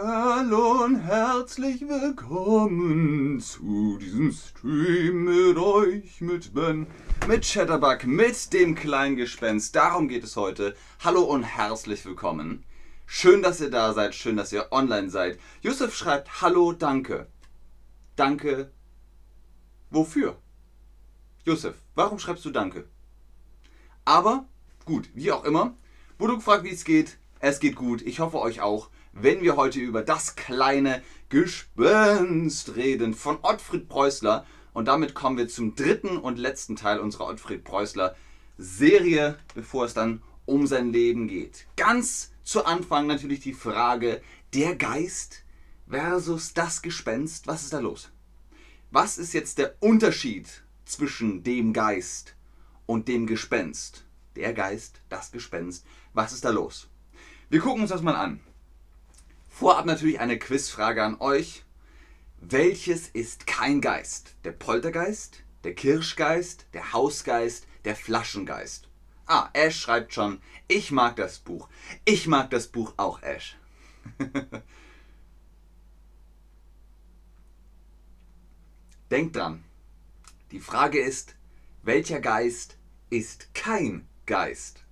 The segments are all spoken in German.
Hallo und herzlich willkommen zu diesem Stream mit euch, mit Ben, mit Chatterbug, mit dem kleinen Gespenst. Darum geht es heute. Hallo und herzlich willkommen. Schön, dass ihr da seid, schön, dass ihr online seid. Yusuf schreibt Hallo, danke. Danke. Wofür? Yusuf, warum schreibst du Danke? Aber, gut, wie auch immer. Wurde gefragt, wie es geht. Es geht gut. Ich hoffe euch auch. Wenn wir heute über das kleine Gespenst reden von Ottfried Preußler. Und damit kommen wir zum dritten und letzten Teil unserer Ottfried Preußler Serie, bevor es dann um sein Leben geht. Ganz zu Anfang natürlich die Frage, der Geist versus das Gespenst. Was ist da los? Was ist jetzt der Unterschied zwischen dem Geist und dem Gespenst? Der Geist, das Gespenst. Was ist da los? Wir gucken uns das mal an. Vorab natürlich eine Quizfrage an euch. Welches ist kein Geist? Der Poltergeist, der Kirschgeist, der Hausgeist, der Flaschengeist? Ah, Ash schreibt schon, ich mag das Buch. Ich mag das Buch auch, Ash. Denkt dran, die Frage ist, welcher Geist ist kein Geist?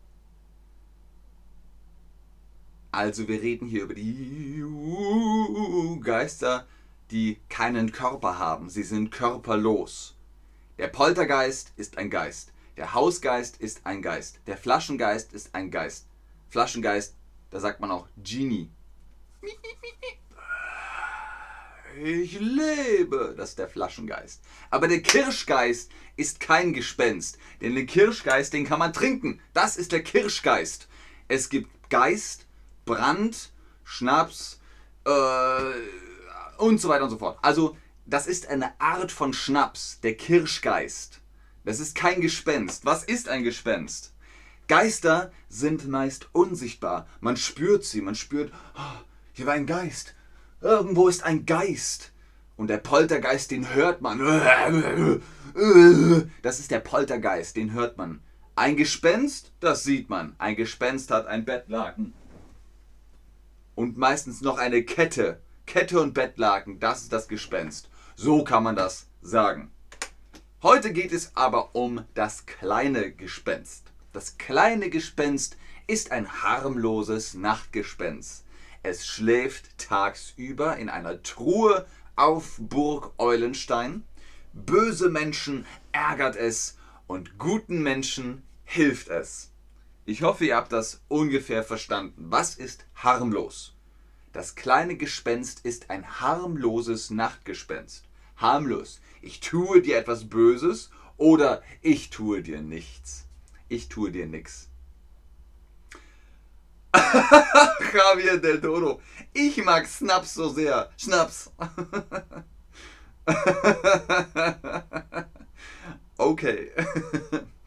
Also wir reden hier über die Geister, die keinen Körper haben. Sie sind körperlos. Der Poltergeist ist ein Geist. Der Hausgeist ist ein Geist. Der Flaschengeist ist ein Geist. Flaschengeist, da sagt man auch Genie. Ich lebe, das ist der Flaschengeist. Aber der Kirschgeist ist kein Gespenst. Denn den Kirschgeist, den kann man trinken. Das ist der Kirschgeist. Es gibt Geist, Brand, Schnaps äh, und so weiter und so fort. Also, das ist eine Art von Schnaps, der Kirschgeist. Das ist kein Gespenst. Was ist ein Gespenst? Geister sind meist unsichtbar. Man spürt sie, man spürt, oh, hier war ein Geist. Irgendwo ist ein Geist. Und der Poltergeist, den hört man. Das ist der Poltergeist, den hört man. Ein Gespenst, das sieht man. Ein Gespenst hat ein Bettlaken. Und meistens noch eine Kette. Kette und Bettlaken, das ist das Gespenst. So kann man das sagen. Heute geht es aber um das kleine Gespenst. Das kleine Gespenst ist ein harmloses Nachtgespenst. Es schläft tagsüber in einer Truhe auf Burg Eulenstein. Böse Menschen ärgert es und guten Menschen hilft es. Ich hoffe, ihr habt das ungefähr verstanden. Was ist harmlos? Das kleine Gespenst ist ein harmloses Nachtgespenst. Harmlos. Ich tue dir etwas Böses oder ich tue dir nichts. Ich tue dir nichts. Javier del Toro. Ich mag Snaps so sehr. Schnaps. okay.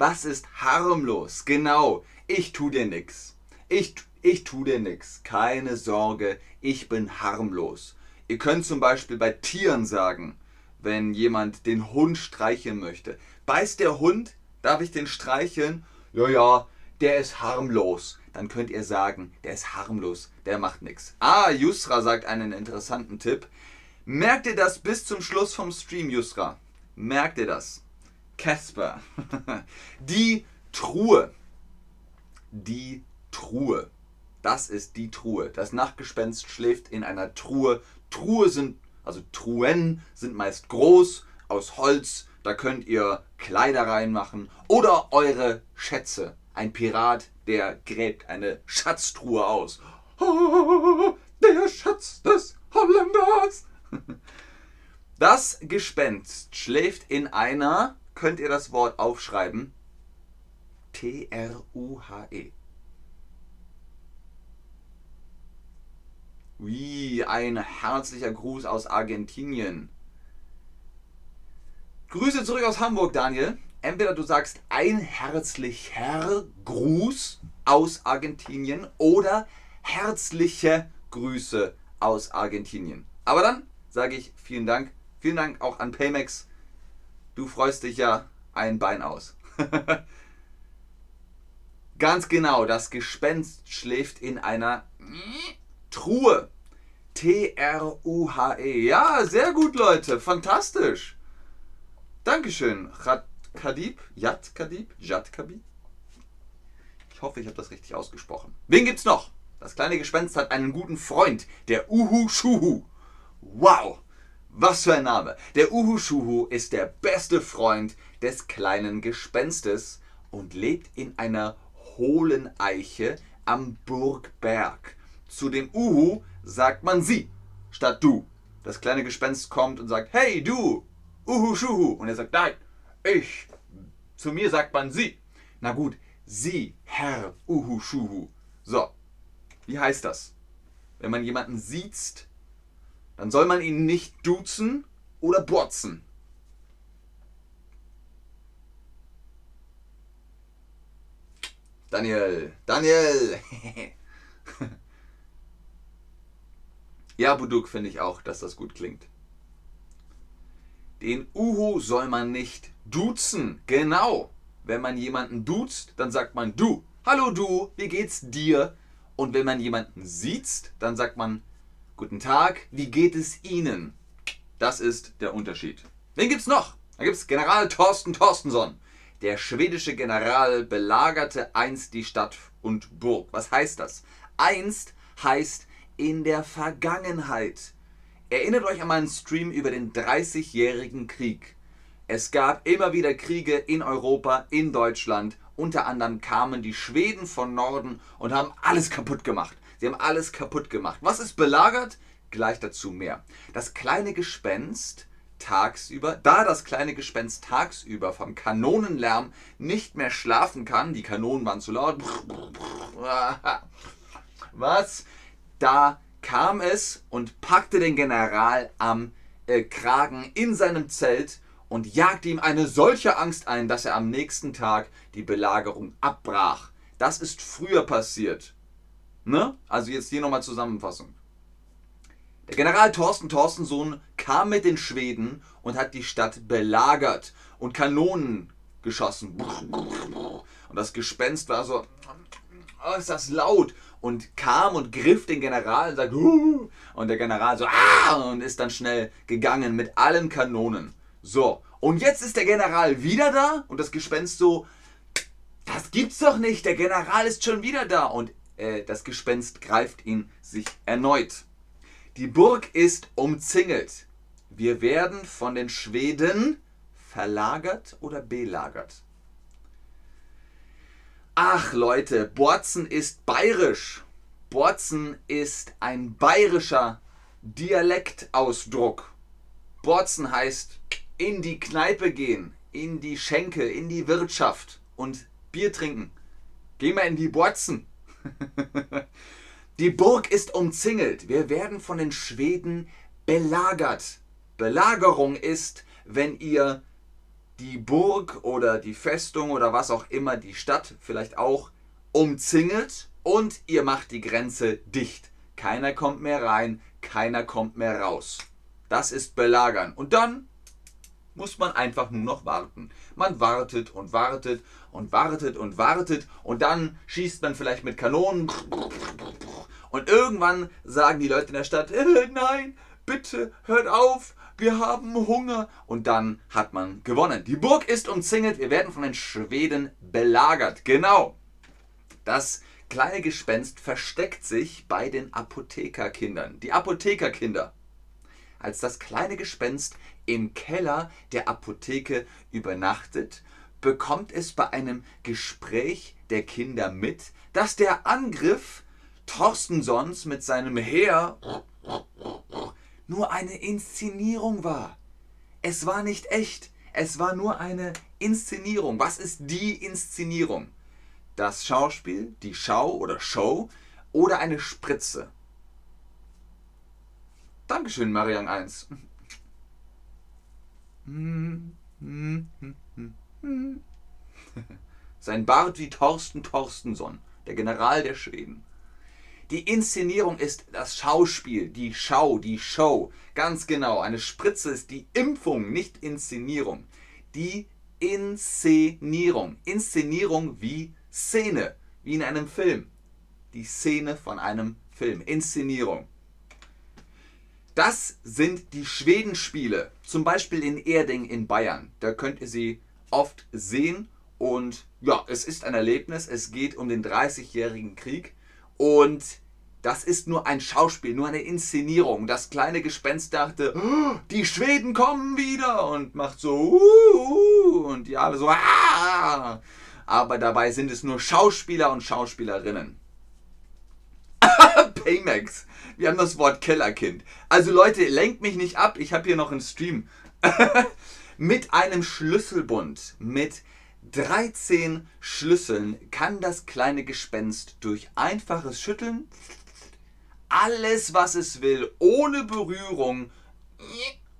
Was ist harmlos? Genau. Ich tu dir nix. Ich, ich tu dir nix. Keine Sorge. Ich bin harmlos. Ihr könnt zum Beispiel bei Tieren sagen, wenn jemand den Hund streicheln möchte. Beißt der Hund? Darf ich den streicheln? Ja, ja, der ist harmlos dann könnt ihr sagen, der ist harmlos, der macht nichts. Ah, Yusra sagt einen interessanten Tipp. Merkt ihr das bis zum Schluss vom Stream, Yusra? Merkt ihr das? Casper. Die Truhe. Die Truhe. Das ist die Truhe. Das Nachtgespenst schläft in einer Truhe. Truhe sind, also Truhen sind meist groß, aus Holz. Da könnt ihr Kleider reinmachen oder eure Schätze. Ein Pirat, der gräbt eine Schatztruhe aus. Der Schatz des Holländers. Das Gespenst schläft in einer, könnt ihr das Wort aufschreiben? T-R-U-H-E. Wie ein herzlicher Gruß aus Argentinien. Grüße zurück aus Hamburg, Daniel entweder du sagst ein herzlicher Gruß aus Argentinien oder herzliche Grüße aus Argentinien. Aber dann sage ich vielen Dank. Vielen Dank auch an Paymax. Du freust dich ja ein Bein aus. Ganz genau, das Gespenst schläft in einer Truhe. T-R-U-H-E. Ja, sehr gut, Leute. Fantastisch. Dankeschön. Kadib? Yat Kadib? Jat Kadib? Ich hoffe, ich habe das richtig ausgesprochen. Wen gibt's noch? Das kleine Gespenst hat einen guten Freund, der Uhu Shuhu. Wow! Was für ein Name! Der Uhu Shuhu ist der beste Freund des kleinen Gespenstes und lebt in einer hohlen Eiche am Burgberg. Zu dem Uhu sagt man sie statt du. Das kleine Gespenst kommt und sagt, hey du, Uhu Shuhu. Und er sagt, nein, ich. Zu mir sagt man sie. Na gut, sie, Herr Uhu Shuhu. So, wie heißt das? Wenn man jemanden sieht, dann soll man ihn nicht duzen oder botzen. Daniel, Daniel. ja, Buduk finde ich auch, dass das gut klingt. Den Uhu soll man nicht duzen. Genau. Wenn man jemanden duzt, dann sagt man du. Hallo du, wie geht's dir? Und wenn man jemanden sieht, dann sagt man Guten Tag, wie geht es Ihnen? Das ist der Unterschied. Wen gibt's noch? Da gibt's General Thorsten Torstensson. Der schwedische General belagerte einst die Stadt und Burg. Was heißt das? Einst heißt in der Vergangenheit. Erinnert euch an meinen Stream über den 30-jährigen Krieg. Es gab immer wieder Kriege in Europa, in Deutschland. Unter anderem kamen die Schweden von Norden und haben alles kaputt gemacht. Sie haben alles kaputt gemacht. Was ist belagert? Gleich dazu mehr. Das kleine Gespenst tagsüber, da das kleine Gespenst tagsüber vom Kanonenlärm nicht mehr schlafen kann, die Kanonen waren zu laut, was? Da kam es und packte den General am äh, Kragen in seinem Zelt und jagte ihm eine solche Angst ein, dass er am nächsten Tag die Belagerung abbrach. Das ist früher passiert. Ne? Also jetzt hier nochmal Zusammenfassung. Der General Thorsten Torstensohn kam mit den Schweden und hat die Stadt belagert und Kanonen geschossen. Und das Gespenst war so, oh, ist das laut. Und kam und griff den General und sagte, Huh! und der General so, ah, und ist dann schnell gegangen mit allen Kanonen. So, und jetzt ist der General wieder da und das Gespenst so, das gibt's doch nicht, der General ist schon wieder da. Und äh, das Gespenst greift ihn sich erneut. Die Burg ist umzingelt. Wir werden von den Schweden verlagert oder belagert. Ach Leute, Borzen ist bayerisch. Borzen ist ein bayerischer Dialektausdruck. Borzen heißt in die Kneipe gehen, in die Schenke, in die Wirtschaft und Bier trinken. Geh mal in die Borzen. die Burg ist umzingelt. Wir werden von den Schweden belagert. Belagerung ist, wenn ihr die Burg oder die Festung oder was auch immer, die Stadt vielleicht auch umzingelt und ihr macht die Grenze dicht. Keiner kommt mehr rein, keiner kommt mehr raus. Das ist Belagern. Und dann muss man einfach nur noch warten. Man wartet und wartet und wartet und wartet und dann schießt man vielleicht mit Kanonen. Und irgendwann sagen die Leute in der Stadt, äh, nein, bitte hört auf, wir haben Hunger. Und dann hat man gewonnen. Die Burg ist umzingelt, wir werden von den Schweden belagert. Genau. Das kleine Gespenst versteckt sich bei den Apothekerkindern. Die Apothekerkinder. Als das kleine Gespenst im Keller der Apotheke übernachtet, bekommt es bei einem Gespräch der Kinder mit, dass der Angriff Torstensons mit seinem Heer nur eine Inszenierung war. Es war nicht echt, es war nur eine Inszenierung. Was ist die Inszenierung? Das Schauspiel, die Schau oder Show oder eine Spritze? Dankeschön, Marian 1. Sein Bart wie Thorsten Torstensson, der General der Schweden. Die Inszenierung ist das Schauspiel, die Schau, die Show. Ganz genau. Eine Spritze ist die Impfung, nicht Inszenierung. Die Inszenierung. Inszenierung wie Szene. wie in einem Film. Die Szene von einem Film, Inszenierung. Das sind die Schwedenspiele, zum Beispiel in Erding in Bayern. Da könnt ihr sie oft sehen und ja, es ist ein Erlebnis. Es geht um den 30-jährigen Krieg und das ist nur ein Schauspiel, nur eine Inszenierung. Das kleine Gespenst dachte, oh, die Schweden kommen wieder und macht so uh, uh, und die alle so ah. Aber dabei sind es nur Schauspieler und Schauspielerinnen. Paymax. Wir haben das Wort Kellerkind. Also Leute, lenkt mich nicht ab. Ich habe hier noch einen Stream. mit einem Schlüsselbund, mit 13 Schlüsseln kann das kleine Gespenst durch einfaches Schütteln alles, was es will, ohne Berührung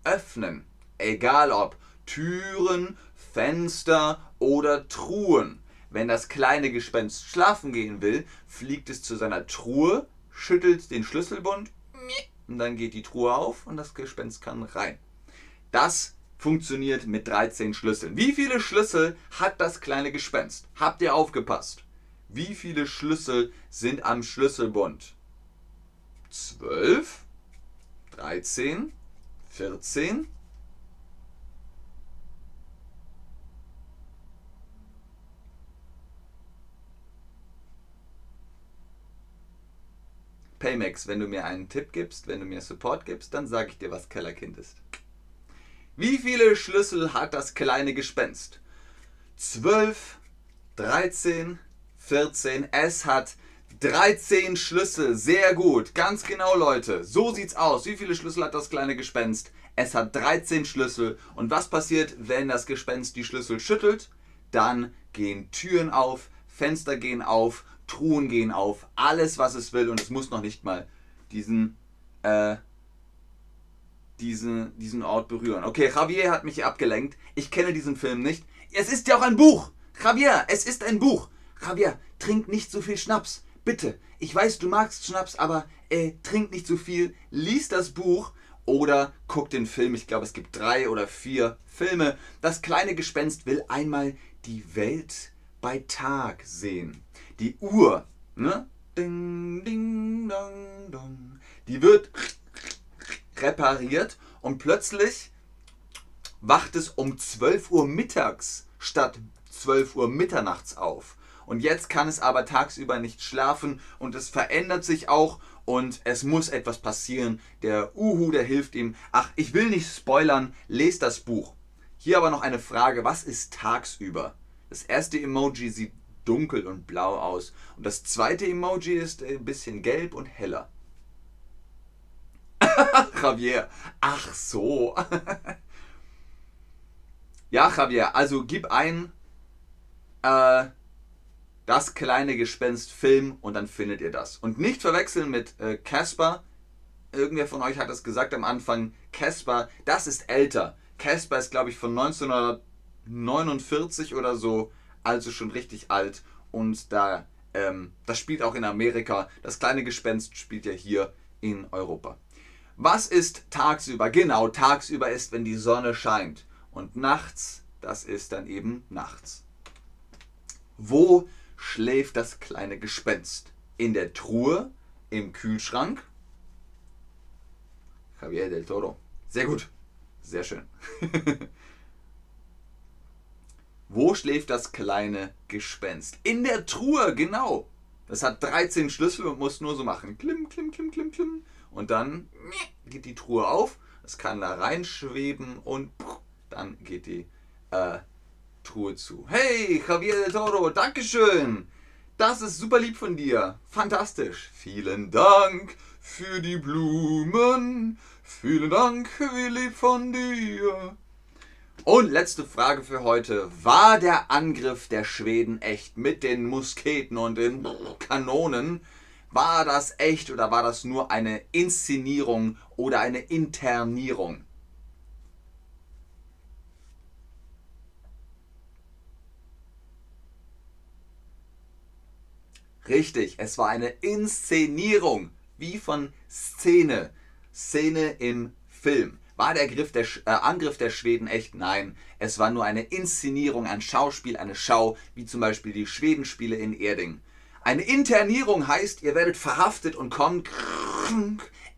öffnen. Egal ob Türen, Fenster oder Truhen. Wenn das kleine Gespenst schlafen gehen will, fliegt es zu seiner Truhe, schüttelt den Schlüsselbund und dann geht die Truhe auf und das Gespenst kann rein. Das funktioniert mit 13 Schlüsseln. Wie viele Schlüssel hat das kleine Gespenst? Habt ihr aufgepasst? Wie viele Schlüssel sind am Schlüsselbund? 12, 13, 14, Paymax, wenn du mir einen Tipp gibst, wenn du mir Support gibst, dann sage ich dir, was Kellerkind ist. Wie viele Schlüssel hat das kleine Gespenst? 12, 13, 14. Es hat 13 Schlüssel. Sehr gut. Ganz genau, Leute. So sieht's aus. Wie viele Schlüssel hat das kleine Gespenst? Es hat 13 Schlüssel. Und was passiert, wenn das Gespenst die Schlüssel schüttelt? Dann gehen Türen auf, Fenster gehen auf Truhen gehen auf, alles was es will und es muss noch nicht mal diesen, äh, diesen, diesen Ort berühren. Okay, Javier hat mich abgelenkt. Ich kenne diesen Film nicht. Es ist ja auch ein Buch. Javier, es ist ein Buch. Javier, trink nicht so viel Schnaps. Bitte. Ich weiß, du magst Schnaps, aber äh, trink nicht so viel. Lies das Buch oder guck den Film. Ich glaube, es gibt drei oder vier Filme. Das kleine Gespenst will einmal die Welt bei Tag sehen die Uhr, ne? Ding, ding, dong, dong, die wird repariert und plötzlich wacht es um 12 Uhr mittags statt 12 Uhr mitternachts auf. Und jetzt kann es aber tagsüber nicht schlafen und es verändert sich auch und es muss etwas passieren. Der Uhu, der hilft ihm. Ach, ich will nicht spoilern, lest das Buch. Hier aber noch eine Frage, was ist tagsüber? Das erste Emoji sieht dunkel und blau aus. Und das zweite Emoji ist ein bisschen gelb und heller. Javier, ach so. ja, Javier, also gib ein äh, das kleine Gespenst Film und dann findet ihr das. Und nicht verwechseln mit äh, Casper. Äh, Irgendwer von euch hat es gesagt am Anfang. Casper, das ist älter. Casper ist, glaube ich, von 1949 oder so also schon richtig alt und da ähm, das spielt auch in Amerika. Das kleine Gespenst spielt ja hier in Europa. Was ist tagsüber? Genau, tagsüber ist, wenn die Sonne scheint. Und nachts, das ist dann eben nachts. Wo schläft das kleine Gespenst? In der Truhe, im Kühlschrank? Javier del Toro. Sehr gut. Sehr schön. Wo schläft das kleine Gespenst? In der Truhe, genau. Das hat 13 Schlüssel und muss nur so machen. Klimm, klimm, klimm, klimm, klimm. Und dann geht die Truhe auf. Es kann da reinschweben und dann geht die äh, Truhe zu. Hey, Javier del Toro, Dankeschön. Das ist super lieb von dir. Fantastisch. Vielen Dank für die Blumen. Vielen Dank, wie lieb von dir. Und letzte Frage für heute. War der Angriff der Schweden echt mit den Musketen und den Kanonen? War das echt oder war das nur eine Inszenierung oder eine Internierung? Richtig, es war eine Inszenierung, wie von Szene. Szene im Film. War der der, äh, Angriff der Schweden echt? Nein. Es war nur eine Inszenierung, ein Schauspiel, eine Schau, wie zum Beispiel die Schwedenspiele in Erding. Eine Internierung heißt, ihr werdet verhaftet und kommt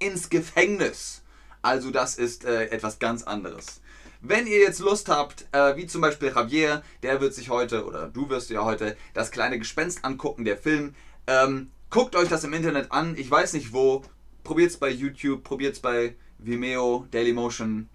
ins Gefängnis. Also das ist äh, etwas ganz anderes. Wenn ihr jetzt Lust habt, äh, wie zum Beispiel Javier, der wird sich heute, oder du wirst ja heute, das kleine Gespenst angucken, der Film. Ähm, guckt euch das im Internet an. Ich weiß nicht wo. Probiert es bei YouTube, probiert es bei Vimeo, Dailymotion,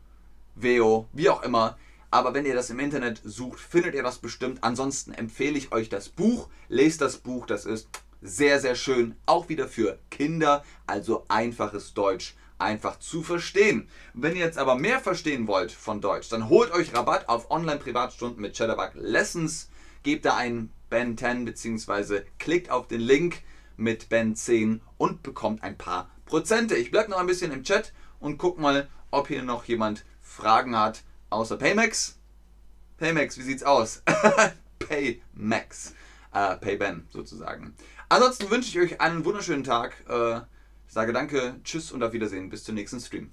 Veo, wie auch immer. Aber wenn ihr das im Internet sucht, findet ihr das bestimmt. Ansonsten empfehle ich euch das Buch. Lest das Buch, das ist sehr, sehr schön. Auch wieder für Kinder, also einfaches Deutsch einfach zu verstehen. Wenn ihr jetzt aber mehr verstehen wollt von Deutsch, dann holt euch Rabatt auf Online-Privatstunden mit Chatterbug Lessons. Gebt da einen Ben 10 bzw. klickt auf den Link mit Ben 10 und bekommt ein paar Prozente. Ich bleibe noch ein bisschen im Chat und guck mal, ob hier noch jemand Fragen hat, außer Paymax. Paymax, wie sieht's aus? Paymax. Äh, Payben sozusagen. Ansonsten wünsche ich euch einen wunderschönen Tag. Äh, sage danke, tschüss und auf Wiedersehen. Bis zum nächsten Stream.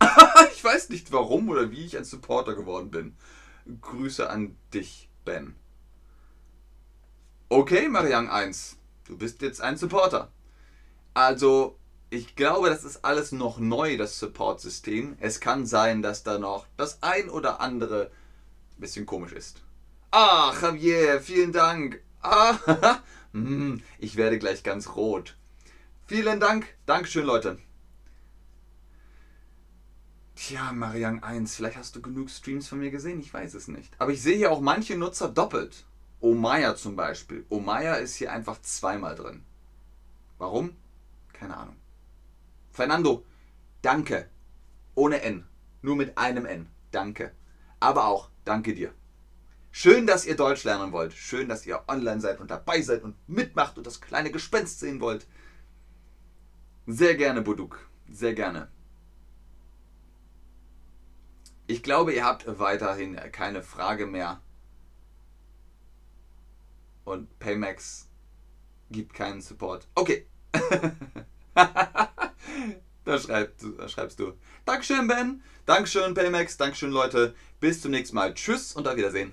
ich weiß nicht warum oder wie ich ein Supporter geworden bin. Grüße an dich, Ben. Okay, Mariang 1. Du bist jetzt ein Supporter. Also, ich glaube, das ist alles noch neu, das Support-System. Es kann sein, dass da noch das ein oder andere bisschen komisch ist. Ah, Javier, vielen Dank. Ah, Hm, ich werde gleich ganz rot. Vielen Dank. Dankeschön, Leute. Tja, Mariang 1, vielleicht hast du genug Streams von mir gesehen, ich weiß es nicht. Aber ich sehe hier auch manche Nutzer doppelt. Omaya zum Beispiel. Omaya ist hier einfach zweimal drin. Warum? Keine Ahnung. Fernando, danke. Ohne N. Nur mit einem N. Danke. Aber auch danke dir. Schön, dass ihr Deutsch lernen wollt. Schön, dass ihr online seid und dabei seid und mitmacht und das kleine Gespenst sehen wollt. Sehr gerne, Buduk. Sehr gerne. Ich glaube, ihr habt weiterhin keine Frage mehr. Und Paymax gibt keinen Support. Okay. da, schreibst, da schreibst du. Dankeschön, Ben. Dankeschön, Paymax. Dankeschön, Leute. Bis zum nächsten Mal. Tschüss und auf Wiedersehen.